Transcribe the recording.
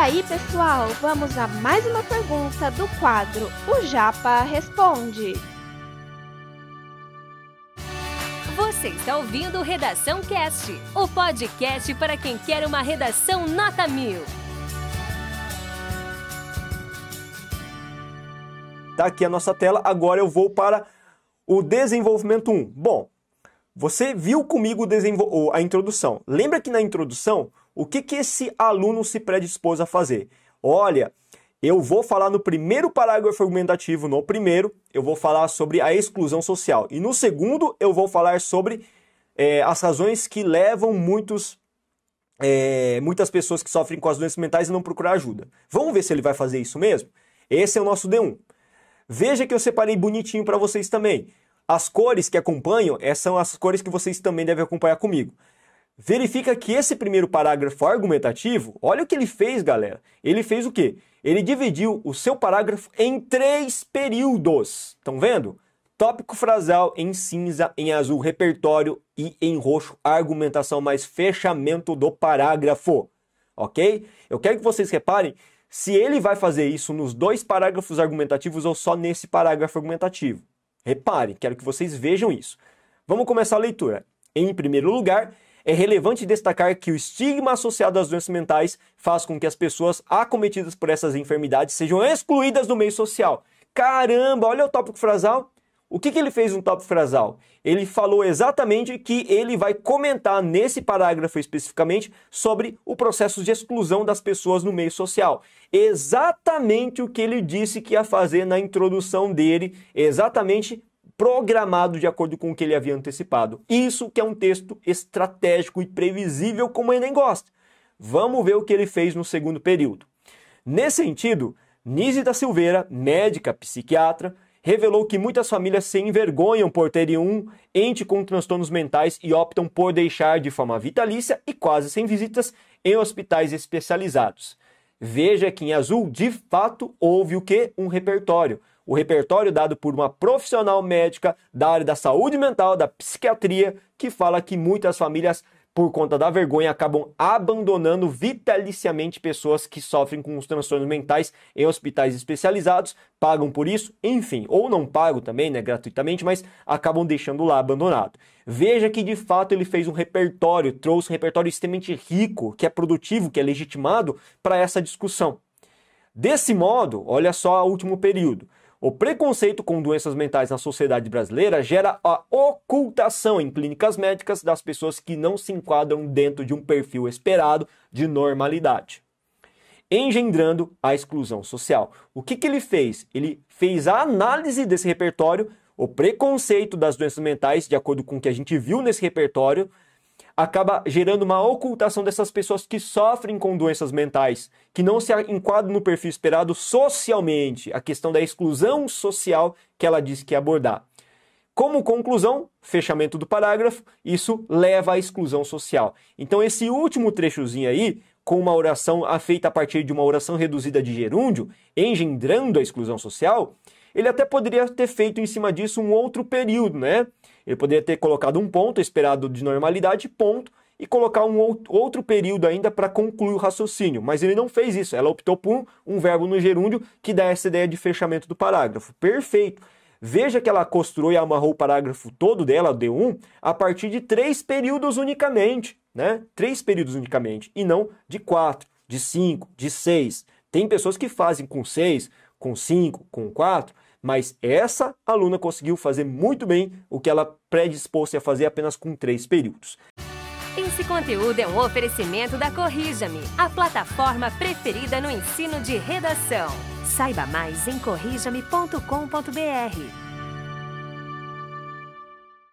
aí, pessoal, vamos a mais uma pergunta do quadro O Japa Responde. Você está ouvindo Redação Cast, o podcast para quem quer uma redação nota mil. Tá aqui a nossa tela, agora eu vou para o desenvolvimento 1. Bom, você viu comigo a introdução. Lembra que na introdução, o que, que esse aluno se predispôs a fazer? Olha, eu vou falar no primeiro parágrafo argumentativo, no primeiro, eu vou falar sobre a exclusão social. E no segundo, eu vou falar sobre é, as razões que levam muitos, é, muitas pessoas que sofrem com as doenças mentais a não procurar ajuda. Vamos ver se ele vai fazer isso mesmo? Esse é o nosso D1. Veja que eu separei bonitinho para vocês também. As cores que acompanham, essas são as cores que vocês também devem acompanhar comigo. Verifica que esse primeiro parágrafo argumentativo, olha o que ele fez, galera. Ele fez o quê? Ele dividiu o seu parágrafo em três períodos. Estão vendo? Tópico frasal em cinza, em azul, repertório e em roxo, argumentação mais fechamento do parágrafo. Ok? Eu quero que vocês reparem se ele vai fazer isso nos dois parágrafos argumentativos ou só nesse parágrafo argumentativo. Repare, quero que vocês vejam isso. Vamos começar a leitura. Em primeiro lugar, é relevante destacar que o estigma associado às doenças mentais faz com que as pessoas acometidas por essas enfermidades sejam excluídas do meio social. Caramba, olha o tópico frasal. O que, que ele fez no tópico frasal? Ele falou exatamente que ele vai comentar nesse parágrafo especificamente sobre o processo de exclusão das pessoas no meio social. Exatamente o que ele disse que ia fazer na introdução dele, exatamente programado de acordo com o que ele havia antecipado. Isso que é um texto estratégico e previsível como ele nem gosta. Vamos ver o que ele fez no segundo período. Nesse sentido, Nise da Silveira, médica psiquiatra, revelou que muitas famílias se envergonham por terem um ente com transtornos mentais e optam por deixar de forma vitalícia e quase sem visitas em hospitais especializados. Veja que em azul, de fato, houve o que? Um repertório. O repertório dado por uma profissional médica da área da saúde mental, da psiquiatria, que fala que muitas famílias por conta da vergonha, acabam abandonando vitaliciamente pessoas que sofrem com os transtornos mentais em hospitais especializados, pagam por isso, enfim, ou não pagam também, né, gratuitamente, mas acabam deixando lá abandonado. Veja que de fato ele fez um repertório, trouxe um repertório extremamente rico, que é produtivo, que é legitimado para essa discussão. Desse modo, olha só o último período. O preconceito com doenças mentais na sociedade brasileira gera a ocultação em clínicas médicas das pessoas que não se enquadram dentro de um perfil esperado de normalidade, engendrando a exclusão social. O que, que ele fez? Ele fez a análise desse repertório, o preconceito das doenças mentais, de acordo com o que a gente viu nesse repertório, acaba gerando uma ocultação dessas pessoas que sofrem com doenças mentais, que não se enquadram no perfil esperado socialmente, a questão da exclusão social que ela disse que ia abordar. Como conclusão, fechamento do parágrafo, isso leva à exclusão social. Então, esse último trechozinho aí, com uma oração feita a partir de uma oração reduzida de gerúndio, engendrando a exclusão social, ele até poderia ter feito em cima disso um outro período, né? Ele poderia ter colocado um ponto esperado de normalidade, ponto, e colocar um outro período ainda para concluir o raciocínio. Mas ele não fez isso. Ela optou por um verbo no gerúndio que dá essa ideia de fechamento do parágrafo. Perfeito. Veja que ela costurou e amarrou o parágrafo todo dela, D1, a partir de três períodos unicamente, né? Três períodos unicamente, e não de quatro, de cinco, de seis. Tem pessoas que fazem com seis, com cinco, com quatro, mas essa aluna conseguiu fazer muito bem o que ela predispôs a fazer apenas com três períodos. Esse conteúdo é um oferecimento da Corrija-me, a plataforma preferida no ensino de redação. Saiba mais em corrijame.com.br.